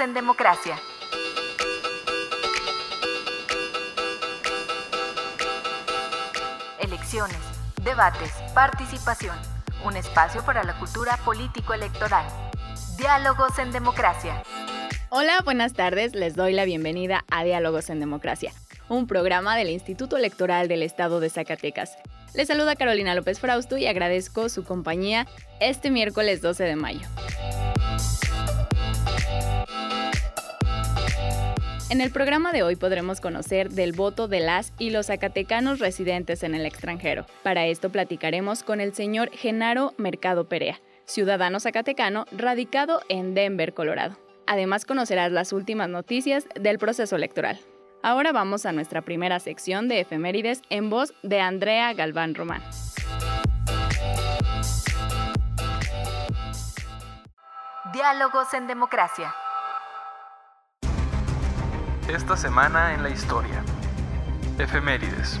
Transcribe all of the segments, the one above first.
En Democracia. Elecciones, debates, participación. Un espacio para la cultura político-electoral. Diálogos en Democracia. Hola, buenas tardes. Les doy la bienvenida a Diálogos en Democracia, un programa del Instituto Electoral del Estado de Zacatecas. Les saluda Carolina López Frausto y agradezco su compañía este miércoles 12 de mayo. En el programa de hoy podremos conocer del voto de las y los zacatecanos residentes en el extranjero. Para esto platicaremos con el señor Genaro Mercado Perea, ciudadano zacatecano radicado en Denver, Colorado. Además conocerás las últimas noticias del proceso electoral. Ahora vamos a nuestra primera sección de efemérides en voz de Andrea Galván Román. Diálogos en Democracia. Esta semana en la historia. Efemérides.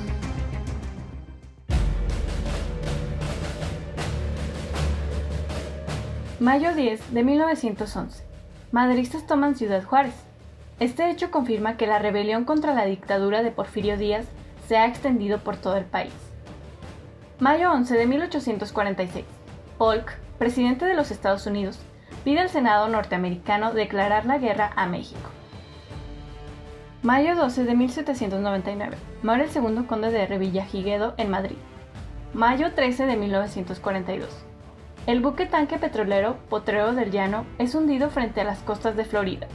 Mayo 10 de 1911. Madristas toman Ciudad Juárez. Este hecho confirma que la rebelión contra la dictadura de Porfirio Díaz se ha extendido por todo el país. Mayo 11 de 1846. Polk, presidente de los Estados Unidos, pide al Senado norteamericano declarar la guerra a México. Mayo 12 de 1799. Muere el segundo conde de Revillagigedo en Madrid. Mayo 13 de 1942. El buque tanque petrolero Potrero del Llano es hundido frente a las costas de Florida.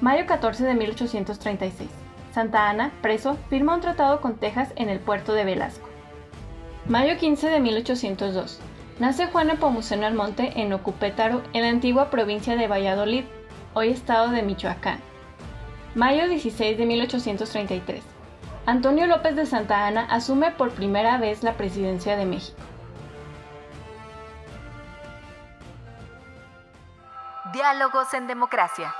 Mayo 14 de 1836. Santa Ana, preso, firma un tratado con Texas en el puerto de Velasco. Mayo 15 de 1802. Nace Juan Nepomuceno Almonte en Ocupétaro, en la antigua provincia de Valladolid, hoy estado de Michoacán. Mayo 16 de 1833. Antonio López de Santa Ana asume por primera vez la presidencia de México. Diálogos en Democracia.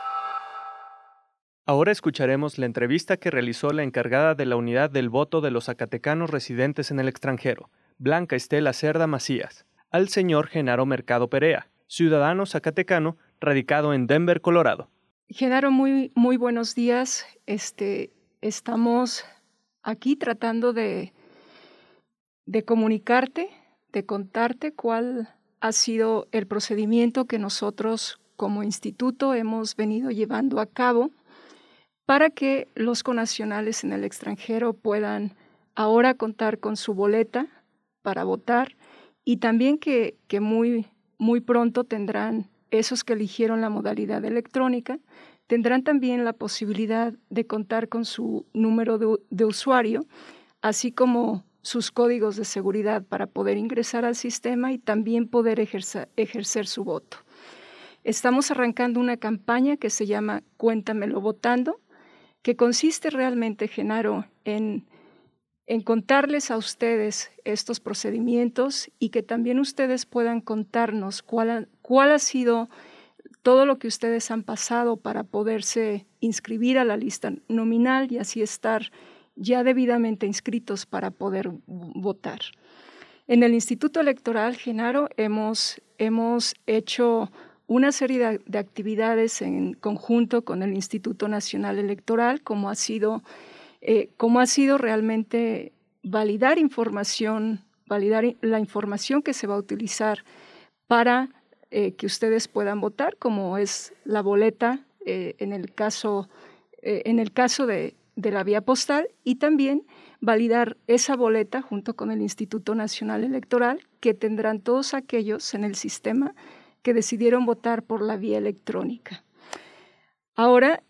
Ahora escucharemos la entrevista que realizó la encargada de la unidad del voto de los zacatecanos residentes en el extranjero, Blanca Estela Cerda Macías, al señor Genaro Mercado Perea, ciudadano zacatecano radicado en Denver, Colorado. Genaro, muy, muy buenos días. Este, estamos aquí tratando de, de comunicarte, de contarte cuál ha sido el procedimiento que nosotros como instituto hemos venido llevando a cabo para que los conacionales en el extranjero puedan ahora contar con su boleta para votar y también que, que muy, muy pronto tendrán esos que eligieron la modalidad electrónica tendrán también la posibilidad de contar con su número de, usuario, así como sus códigos de seguridad para poder ingresar al sistema y también poder ejercer, su voto. Estamos arrancando una campaña que se llama Cuéntamelo votando, que consiste realmente, Genaro, en, en contarles a ustedes estos procedimientos y que también ustedes puedan contarnos cuál, cuál ha sido todo lo que ustedes han pasado para poderse inscribir a la lista nominal y así estar ya debidamente inscritos para poder votar. En el Instituto Electoral, Genaro, hemos, hemos hecho una serie de, actividades en conjunto con el Instituto Nacional Electoral, como ha sido, eh, como ha sido realmente validar información, validar la información que se va a utilizar para eh, que ustedes puedan votar, como es la boleta eh, en el caso, eh, en el caso de la vía postal, y también validar esa boleta junto con el Instituto Nacional Electoral, que tendrán todos aquellos en el sistema que decidieron votar por la vía electrónica. Ahora,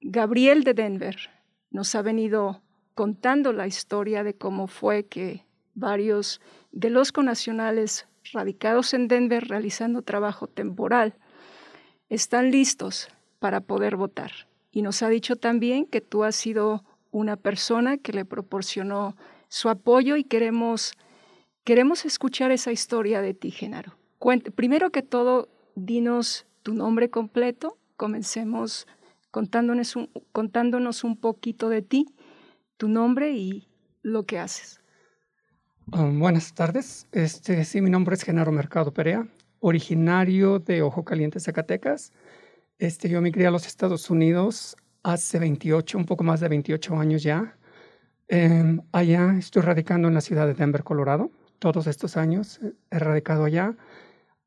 Gabriel de Denver nos ha venido contando la historia de cómo fue que varios de los conacionales radicados en Denver realizando trabajo temporal están listos para poder votar. Y nos ha dicho también que tú has sido una persona que le proporcionó su apoyo y queremos, queremos escuchar esa historia de ti, Genaro. primero que todo, dinos tu nombre completo. Comencemos contándonos un, poquito de ti, tu nombre y lo que haces. Um, buenas tardes. Este, sí, mi nombre es Genaro Mercado Perea, originario de Ojo Caliente, Zacatecas. Este, yo migré a los Estados Unidos hace 28, un poco más de 28 años ya. Em, allá estoy radicando en la ciudad de Denver, Colorado. Todos estos años he radicado allá.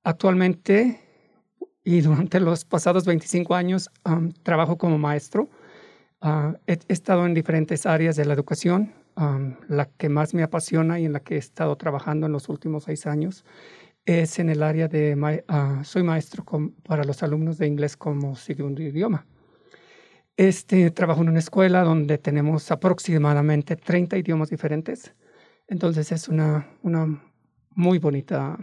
Actualmente y durante los pasados 25 años trabajo como maestro. Ah, he, estado en diferentes áreas de la educación. la que más me apasiona y en la que he estado trabajando en los últimos seis años es en el área de, uh, soy maestro para los alumnos de inglés como segundo idioma. Este, trabajo en una escuela donde tenemos aproximadamente 30 idiomas diferentes. Entonces es una, una muy bonita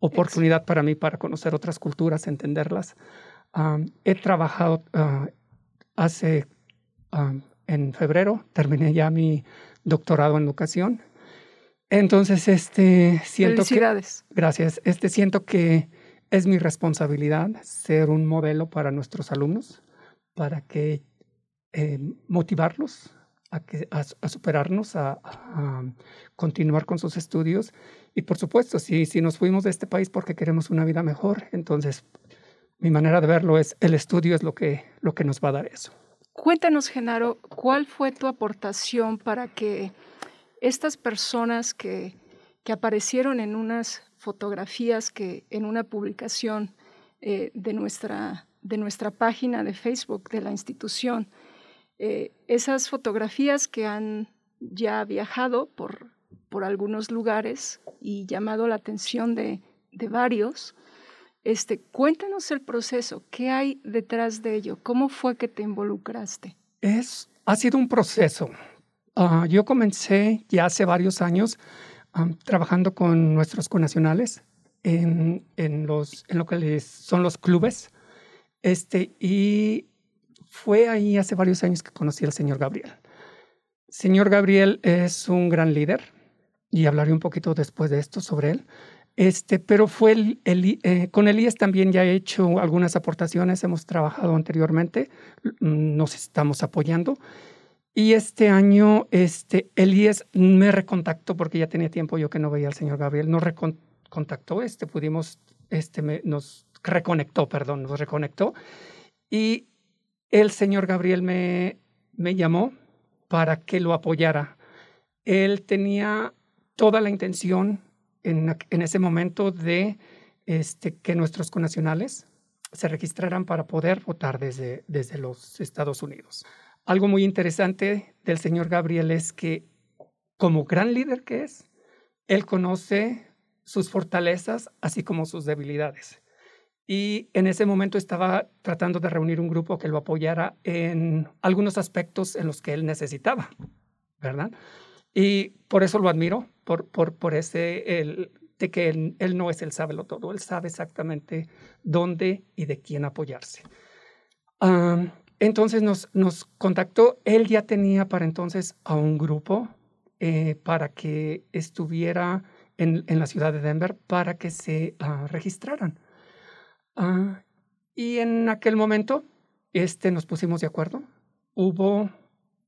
oportunidad para mí para conocer otras culturas, entenderlas. he trabajado uh, hace, en febrero, terminé ya mi doctorado en educación entonces, este, siento Felicidades. que... Gracias. Este, siento que es mi responsabilidad ser un modelo para nuestros alumnos, para que eh, motivarlos a, superarnos, a, continuar con sus estudios. Y por supuesto, si, si nos fuimos de este país porque queremos una vida mejor, entonces mi manera de verlo es el estudio es lo que, lo que nos va a dar eso. Cuéntanos, Genaro, ¿cuál fue tu aportación para que estas personas que, que aparecieron en unas fotografías que en una publicación eh, de, nuestra, de nuestra página de Facebook de la institución, eh, esas fotografías que han ya viajado por, por algunos lugares y llamado la atención de, de varios, este, cuéntanos el proceso, ¿qué hay detrás de ello? ¿Cómo fue que te involucraste? Es, ha sido un proceso. Ah, yo comencé ya hace varios años trabajando con nuestros conacionales en, en, los, en lo que son los clubes. Este, y fue ahí hace varios años que conocí al señor Gabriel. Señor Gabriel es un gran líder y hablaré un poquito después de esto sobre él. Este, pero fue el, eh, con Elías también ya he hecho algunas aportaciones, hemos trabajado anteriormente, nos estamos apoyando y este año, este, Elías me recontactó porque ya tenía tiempo yo que no veía al señor Gabriel. Nos recontactó, este, pudimos, este, nos reconectó, perdón, nos reconectó. Y el señor Gabriel me, me llamó para que lo apoyara. Él tenía toda la intención en, en ese momento de este, que nuestros conacionales se registraran para poder votar desde, desde los Estados Unidos. Algo muy interesante del señor Gabriel es que como gran líder que es, él conoce sus fortalezas así como sus debilidades. Y en ese momento estaba tratando de reunir un grupo que lo apoyara en algunos aspectos en los que él necesitaba, ¿verdad? Y por eso lo admiro, por, por, por ese, el, de que él, él no es el sábelo todo, él sabe exactamente dónde y de quién apoyarse. Entonces nos, nos contactó, él ya tenía para entonces a un grupo eh, para que estuviera en, en, la ciudad de Denver para que se uh, registraran. Uh, y en aquel momento este, nos pusimos de acuerdo. Hubo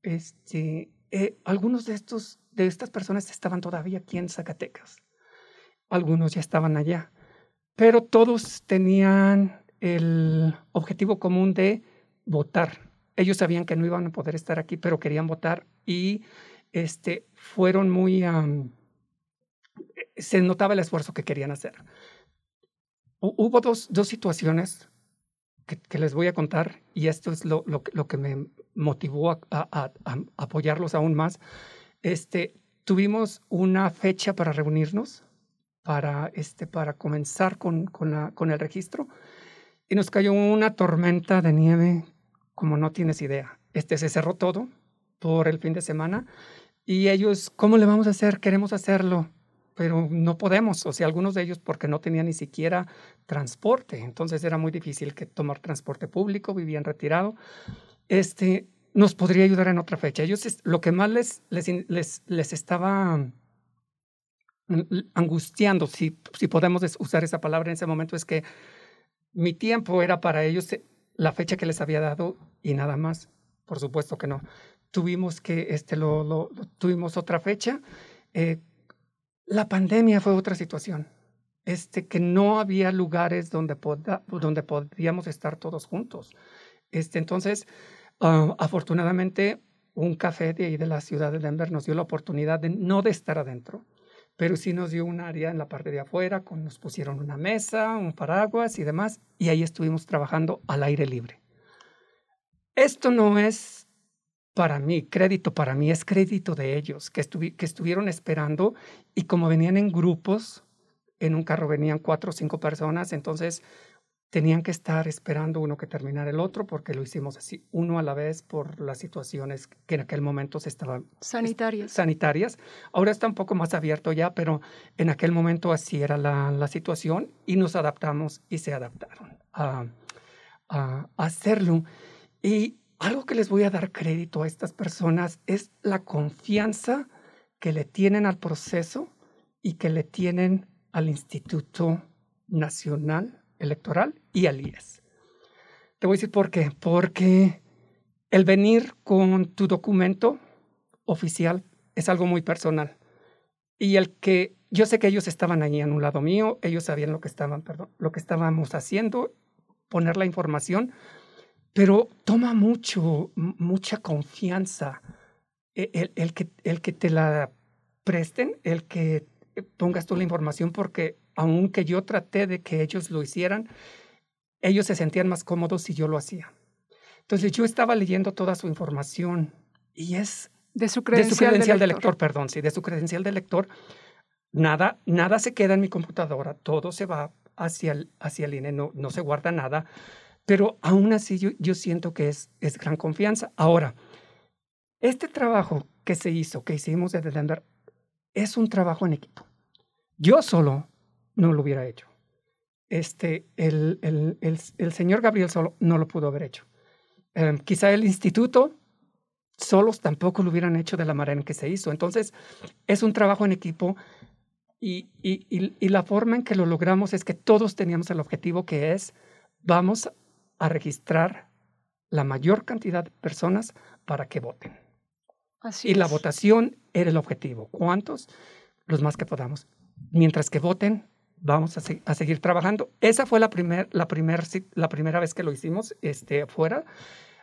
este, eh, algunos de, estos, de estas personas estaban todavía aquí en Zacatecas. Algunos ya estaban allá. Pero todos tenían el objetivo común de votar. Ellos sabían que no iban a poder estar aquí, pero querían votar y este, fueron muy... se notaba el esfuerzo que querían hacer. Hubo dos, dos situaciones que, les voy a contar y esto es lo, que me motivó a, apoyarlos aún más. Este, tuvimos una fecha para reunirnos, para, este, para comenzar con, con el registro y nos cayó una tormenta de nieve como no tienes idea. Este se cerró todo por el fin de semana y ellos, ¿cómo le vamos a hacer? Queremos hacerlo. Pero no podemos. O sea, algunos de ellos porque no tenían ni siquiera transporte. Entonces era muy difícil que tomar transporte público, vivían retirado. Este, nos podría ayudar en otra fecha. Ellos, lo que más les, les, les, estaba mm, angustiando, si, si podemos usar esa palabra en ese momento, es que mi tiempo era para ellos eh, la fecha que les había dado y nada más. Por supuesto que no. Tuvimos que, este, lo, tuvimos otra fecha. Eh, la pandemia fue otra situación. Este, que no había lugares donde, donde podíamos estar todos juntos. Este, entonces, ah, afortunadamente, un café de ahí de la ciudad de Denver nos dio la oportunidad de no de estar adentro, pero sí nos dio un área en la parte de afuera, con, nos pusieron una mesa, un paraguas y demás, y ahí estuvimos trabajando al aire libre. Esto no es para mí, crédito para mí, es crédito de ellos, que, que estuvieron esperando y como venían en grupos, en un carro venían cuatro o cinco personas, entonces tenían que estar esperando uno que terminara el otro porque lo hicimos así, uno a la vez por las situaciones que en aquel momento se estaban... Sanitarias. Sanitarias. Ahora está un poco más abierto ya, pero en aquel momento así era la, la situación y nos adaptamos y se adaptaron a, a, a hacerlo. Y algo que les voy a dar crédito a estas personas es la confianza que le tienen al proceso y que le tienen al Instituto Nacional Electoral y al IES. Te voy a decir por qué. Porque el venir con tu documento oficial es algo muy personal. Y el que yo sé que ellos estaban ahí en un lado mío, ellos sabían lo que estaban, perdón, lo que estábamos haciendo, poner la información, pero toma mucho, mucha confianza e, el, que, el que te la presten, el que pongas tú la información, porque aunque yo traté de que ellos lo hicieran, ellos se sentían más cómodos si yo lo hacía. Entonces yo estaba leyendo toda su información y es de su credencial, de, lector. perdón, sí, de su credencial de lector. Nada, nada se queda en mi computadora, todo se va hacia el, hacia el INE, no, no se guarda nada. Pero aún así yo, siento que es, es gran confianza. Ahora, este trabajo que se hizo, que hicimos desde Denver, es un trabajo en equipo. Yo solo no lo hubiera hecho. Este, el, el, el, señor Gabriel solo no lo pudo haber hecho. Em, quizá el instituto solos tampoco lo hubieran hecho de la manera en que se hizo. Entonces, es un trabajo en equipo y, y, y, y la forma en que lo logramos es que todos teníamos el objetivo que es, vamos a registrar la mayor cantidad de personas para que voten. Así y la votación era el objetivo. ¿Cuántos? Los más que podamos. Mientras que voten, vamos a, a seguir trabajando. Esa fue la, primer, la, primer, la primera vez que lo hicimos este, fuera.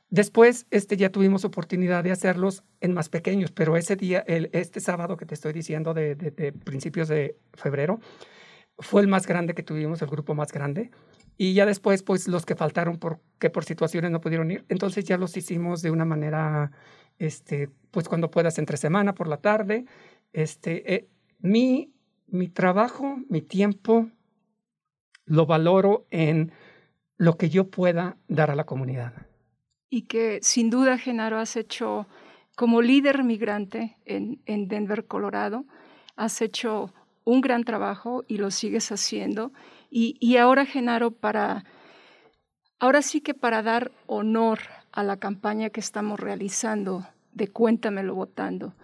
Después este, ya tuvimos oportunidad de hacerlos en más pequeños, pero ese día, el, este sábado que te estoy diciendo de, de, de principios de febrero, fue el más grande que tuvimos, el grupo más grande. Y ya después, pues los que faltaron porque por situaciones no pudieron ir, entonces ya los hicimos de una manera, este, pues cuando puedas entre semana, por la tarde. Este, eh, mi, mi trabajo, mi tiempo, lo valoro en lo que yo pueda dar a la comunidad. Y que sin duda, Genaro, has hecho como líder migrante en, en Denver, Colorado, has hecho un gran trabajo y lo sigues haciendo. Y, ahora, Genaro, para, ahora sí que para dar honor a la campaña que estamos realizando de Cuéntamelo votando,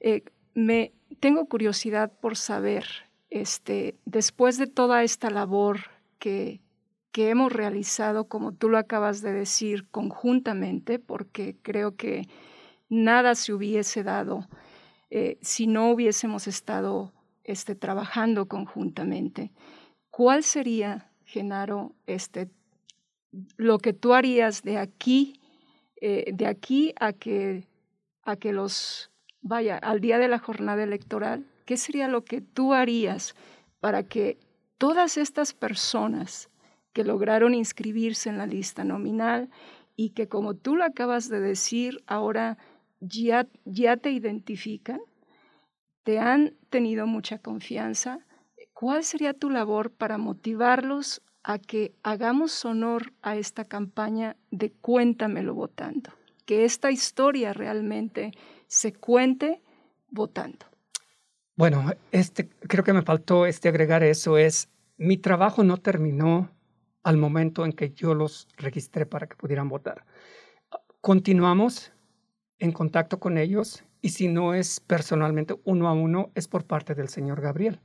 eh, me tengo curiosidad por saber, este, después de toda esta labor que, que hemos realizado, como tú lo acabas de decir, conjuntamente, porque creo que nada se hubiese dado eh, si no hubiésemos estado este, trabajando conjuntamente. ¿Cuál sería, Genaro, este, lo que tú harías de aquí, eh, de aquí a que, a que los, vaya, al día de la jornada electoral? ¿Qué sería lo que tú harías para que todas estas personas que lograron inscribirse en la lista nominal y que, como tú lo acabas de decir, ahora ya, ya te identifican, te han tenido mucha confianza, ¿cuál sería tu labor para motivarlos a que hagamos honor a esta campaña de Cuéntamelo votando? Que esta historia realmente se cuente votando. Bueno, este, creo que me faltó este agregar eso, es mi trabajo no terminó al momento en que yo los registré para que pudieran votar. Continuamos en contacto con ellos y si no es personalmente uno a uno, es por parte del señor Gabriel.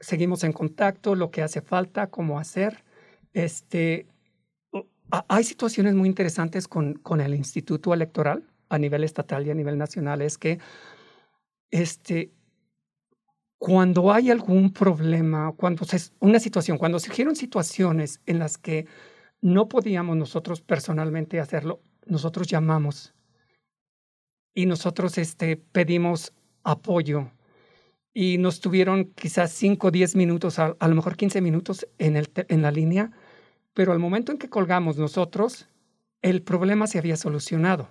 Seguimos en contacto, lo que hace falta, cómo hacer. Este, hay situaciones muy interesantes con, con el Instituto Electoral a nivel estatal y a nivel nacional, es que este, cuando hay algún problema, cuando se, una situación, cuando surgieron situaciones en las que no podíamos nosotros personalmente hacerlo, nosotros llamamos y nosotros este, pedimos apoyo y nos tuvieron quizás 5 o 10 minutos, a, lo mejor 15 minutos en, el, en la línea, pero al momento en que colgamos nosotros, el problema se había solucionado.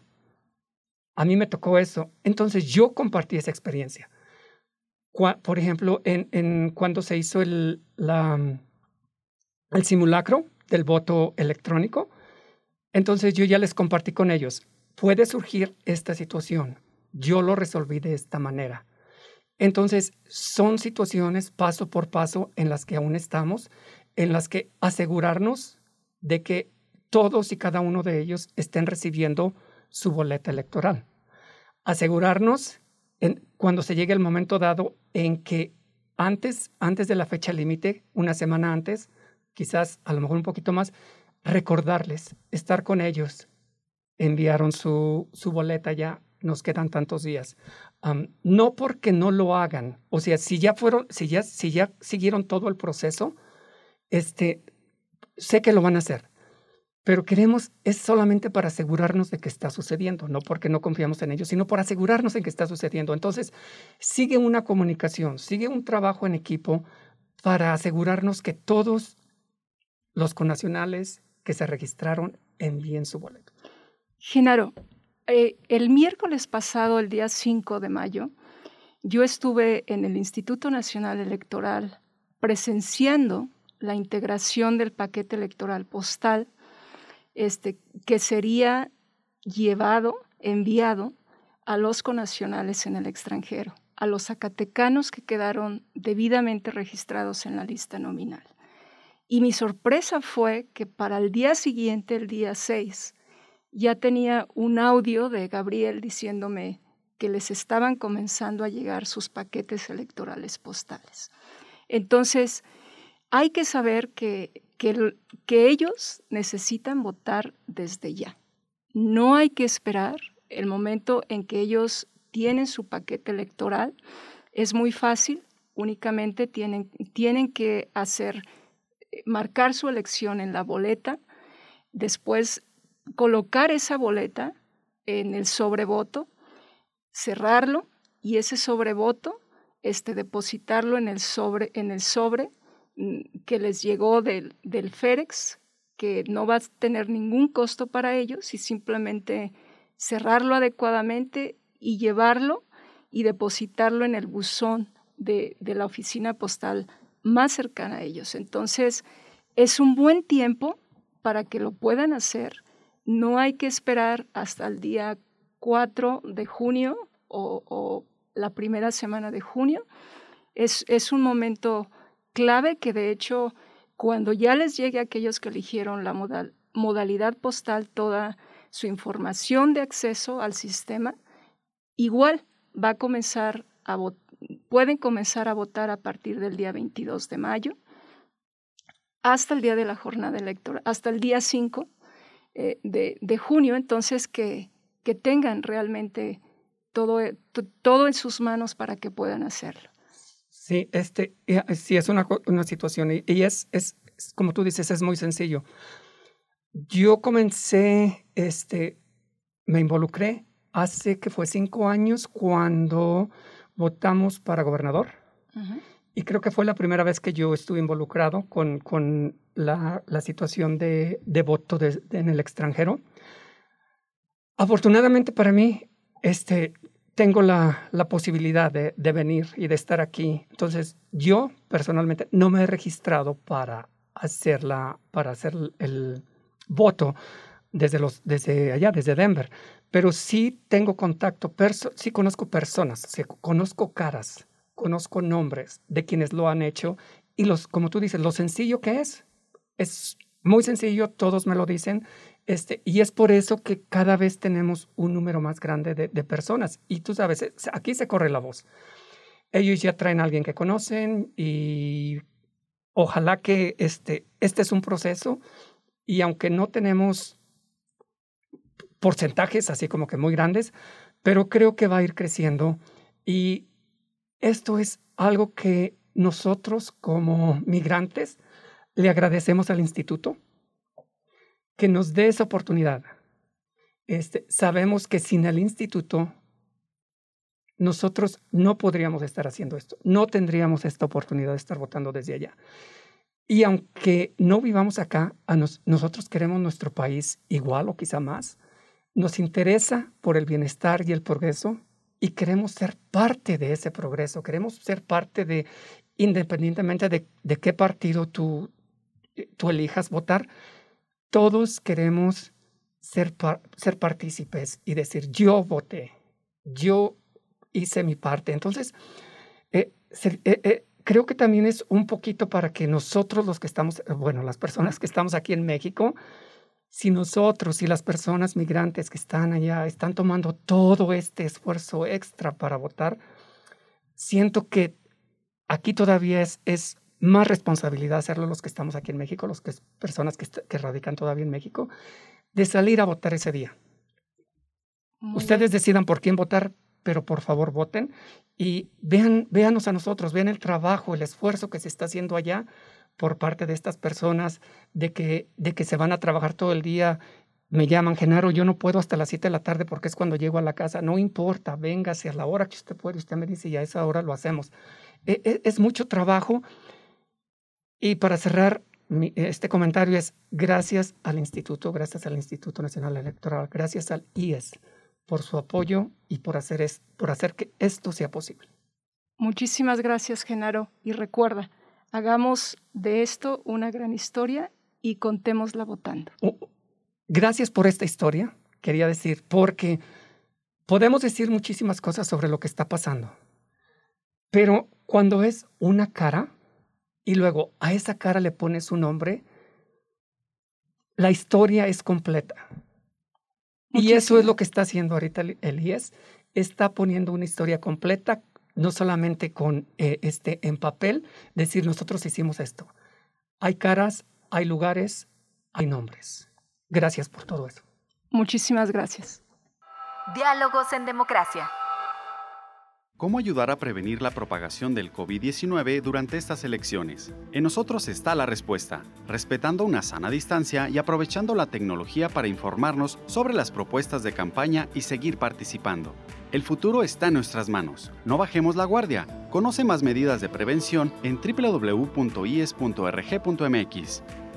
A mí me tocó eso. Entonces yo compartí esa experiencia. Por ejemplo, en, en cuando se hizo el, la, el simulacro del voto electrónico, entonces yo ya les compartí con ellos, puede surgir esta situación. Yo lo resolví de esta manera. Entonces, son situaciones paso por paso en las que aún estamos, en las que asegurarnos de que todos y cada uno de ellos estén recibiendo su boleta electoral. Asegurarnos en, cuando se llegue el momento dado en que antes, antes de la fecha límite, una semana antes, quizás a lo mejor un poquito más, recordarles, estar con ellos. Enviaron su, su boleta ya, nos quedan tantos días. No porque no lo hagan, o sea, si ya fueron, si ya, si ya siguieron todo el proceso, este, sé que lo van a hacer, pero queremos, es solamente para asegurarnos de que está sucediendo, no porque no confiamos en ellos, sino por asegurarnos de que está sucediendo. Entonces, sigue una comunicación, sigue un trabajo en equipo para asegurarnos que todos los conacionales que se registraron envíen su boleto. Genaro, eh, el miércoles pasado, el día 5 de mayo, yo estuve en el Instituto Nacional Electoral presenciando la integración del paquete electoral postal este, que sería llevado, enviado a los conacionales en el extranjero, a los zacatecanos que quedaron debidamente registrados en la lista nominal. Y mi sorpresa fue que para el día siguiente, el día 6, ya tenía un audio de Gabriel diciéndome que les estaban comenzando a llegar sus paquetes electorales postales. Entonces, hay que saber que, que, ellos necesitan votar desde ya. No hay que esperar el momento en que ellos tienen su paquete electoral. Es muy fácil, únicamente tienen, tienen que hacer, eh, marcar su elección en la boleta, después colocar esa boleta en el sobrevoto, cerrarlo y ese sobrevoto, este, depositarlo en el sobre, en el sobre Mm, que les llegó del, del FEREX, que no va a tener ningún costo para ellos y simplemente cerrarlo adecuadamente y llevarlo y depositarlo en el buzón de, de, la oficina postal más cercana a ellos. Entonces, es un buen tiempo para que lo puedan hacer. No hay que esperar hasta el día 4 de junio o, la primera semana de junio. Es, un momento clave que de hecho cuando ya les llegue a aquellos que eligieron la modalidad postal toda su información de acceso al sistema, igual va a comenzar a pueden comenzar a votar a partir del día 22 de mayo hasta el día de la jornada electoral, hasta el día 5 eh, de, de, junio, entonces que, que tengan realmente todo, todo en sus manos para que puedan hacerlo. Sí, este, eh, sí es una, una situación y, y es, es, como tú dices, es muy sencillo. Yo comencé, este, me involucré hace que fue cinco años cuando votamos para gobernador. Y creo que fue la primera vez que yo estuve involucrado con, con la, la situación de, de voto de, de, en el extranjero. Afortunadamente para mí, este, tengo la, la posibilidad de, de, venir y de estar aquí. Entonces, yo personalmente no me he registrado para hacer, la, para hacer el voto desde, los, desde allá, desde Denver, pero sí tengo contacto, sí conozco personas, sí, conozco caras conozco nombres de quienes lo han hecho y los, como tú dices, lo sencillo que es, es muy sencillo, todos me lo dicen, este, y es por eso que cada vez tenemos un número más grande de, personas. Y tú sabes, aquí se corre la voz. Ellos ya traen a alguien que conocen y ojalá que este, este es un proceso y aunque no tenemos porcentajes así como que muy grandes, pero creo que va a ir creciendo y esto es algo que nosotros como migrantes le agradecemos al instituto que nos dé esa oportunidad. Este, sabemos que sin el instituto nosotros no podríamos estar haciendo esto, no tendríamos esta oportunidad de estar votando desde allá. Y aunque no vivamos acá, nosotros queremos nuestro país igual o quizá más, nos interesa por el bienestar y el progreso y queremos ser parte de ese progreso, queremos ser parte de, independientemente de, de qué partido tú, tú elijas votar, todos queremos ser, ser partícipes y decir, yo voté, yo hice mi parte. Entonces, eh, eh, eh, creo que también es un poquito para que nosotros los que estamos, bueno, las personas que estamos aquí en México, si nosotros y las personas migrantes que están allá están tomando todo este esfuerzo extra para votar, siento que aquí todavía es, es más responsabilidad hacerlo los que estamos aquí en México, los que personas que, que radican todavía en México, de salir a votar ese día. Ustedes decidan por quién votar, pero por favor voten y vean, véanos a nosotros, vean el trabajo, el esfuerzo que se está haciendo allá por parte de estas personas, de que, de que se van a trabajar todo el día. Me llaman, Genaro, yo no puedo hasta las 7 de la tarde porque es cuando llego a la casa. No importa, véngase a la hora que usted puede. Usted me dice y a esa hora lo hacemos. E, e, es mucho trabajo y para cerrar, este comentario es gracias al Instituto, gracias al Instituto Nacional Electoral, gracias al IES por su apoyo y por hacer, es, por hacer que esto sea posible. Muchísimas gracias, Genaro. Y recuerda, hagamos de esto una gran historia y contémosla votando. Oh, gracias por esta historia, quería decir, porque podemos decir muchísimas cosas sobre lo que está pasando, pero cuando es una cara, y luego a esa cara le pones un nombre, la historia es completa. Y eso es lo que está haciendo ahorita Elías. Está poniendo una historia completa, no solamente con eh, este en papel, decir nosotros hicimos esto. Hay caras, hay lugares, hay nombres. Gracias por todo eso. Muchísimas gracias. Diálogos en democracia. ¿Cómo ayudar a prevenir la propagación del COVID-19 durante estas elecciones? En nosotros está la respuesta, respetando una sana distancia y aprovechando la tecnología para informarnos sobre las propuestas de campaña y seguir participando. El futuro está en nuestras manos. No bajemos la guardia. Conoce más medidas de prevención en www.ies.rg.mx.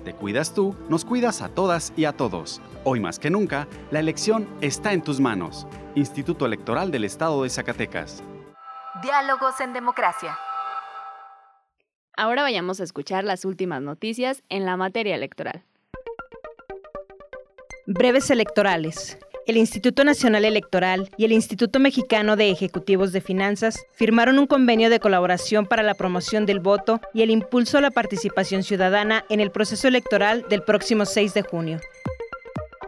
Te cuidas tú, nos cuidas a todas y a todos. Hoy más que nunca, la elección está en tus manos. Instituto Electoral del Estado de Zacatecas. Diálogos en Democracia. Ahora vayamos a escuchar las últimas noticias en la materia electoral. Breves electorales. El Instituto Nacional Electoral y el Instituto Mexicano de Ejecutivos de Finanzas firmaron un convenio de colaboración para la promoción del voto y el impulso a la participación ciudadana en el proceso electoral del próximo 6 de junio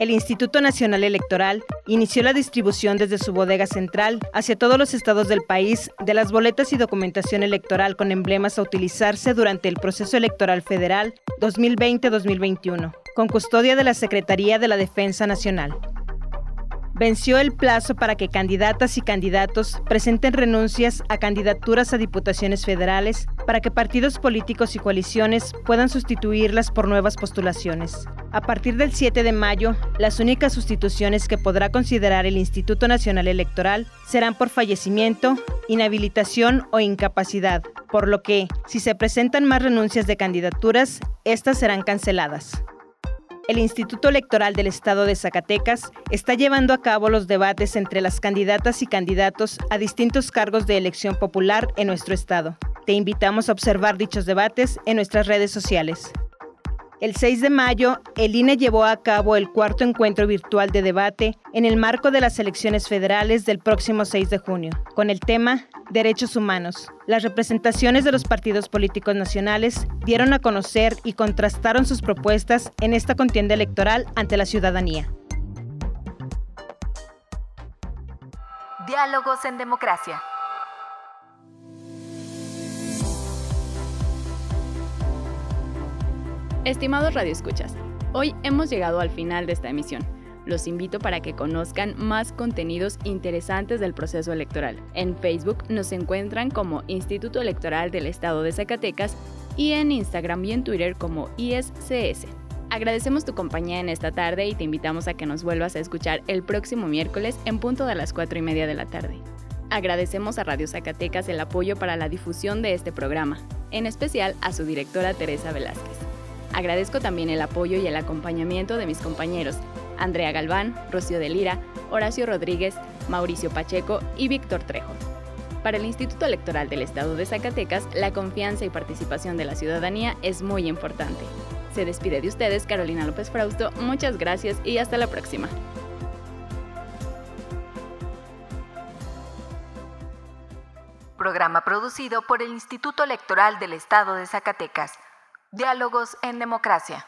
el Instituto Nacional Electoral inició la distribución desde su bodega central hacia todos los estados del país de las boletas y documentación electoral con emblemas a utilizarse durante el proceso electoral federal 2020-2021, con custodia de la Secretaría de la Defensa Nacional venció el plazo para que candidatas y candidatos presenten renuncias a candidaturas a diputaciones federales para que partidos políticos y coaliciones puedan sustituirlas por nuevas postulaciones. A partir del 7 de mayo, las únicas sustituciones que podrá considerar el Instituto Nacional Electoral serán por fallecimiento, inhabilitación o incapacidad, por lo que, si se presentan más renuncias de candidaturas, estas serán canceladas el Instituto Electoral del Estado de Zacatecas está llevando a cabo los debates entre las candidatas y candidatos a distintos cargos de elección popular en nuestro estado. Te invitamos a observar dichos debates en nuestras redes sociales. El 6 de mayo, el INE llevó a cabo el cuarto encuentro virtual de debate en el marco de las elecciones federales del próximo 6 de junio, con el tema Derechos Humanos. Las representaciones de los partidos políticos nacionales dieron a conocer y contrastaron sus propuestas en esta contienda electoral ante la ciudadanía. Diálogos en Democracia. Estimados radioescuchas, hoy hemos llegado al final de esta emisión. Los invito para que conozcan más contenidos interesantes del proceso electoral. En Facebook nos encuentran como Instituto Electoral del Estado de Zacatecas y en Instagram y en Twitter como ISCS. Agradecemos tu compañía en esta tarde y te invitamos a que nos vuelvas a escuchar el próximo miércoles en punto de las 4 y media de la tarde. Agradecemos a Radio Zacatecas el apoyo para la difusión de este programa, en especial a su directora Teresa Velázquez. Agradezco también el apoyo y el acompañamiento de mis compañeros, Andrea Galván, Rocío de Lira, Horacio Rodríguez, Mauricio Pacheco y Víctor Trejo. Para el Instituto Electoral del Estado de Zacatecas, la confianza y participación de la ciudadanía es muy importante. Se despide de ustedes Carolina López Frausto, muchas gracias y hasta la próxima. Programa producido por el Instituto Electoral del Estado de Zacatecas. Diálogos en Democracia.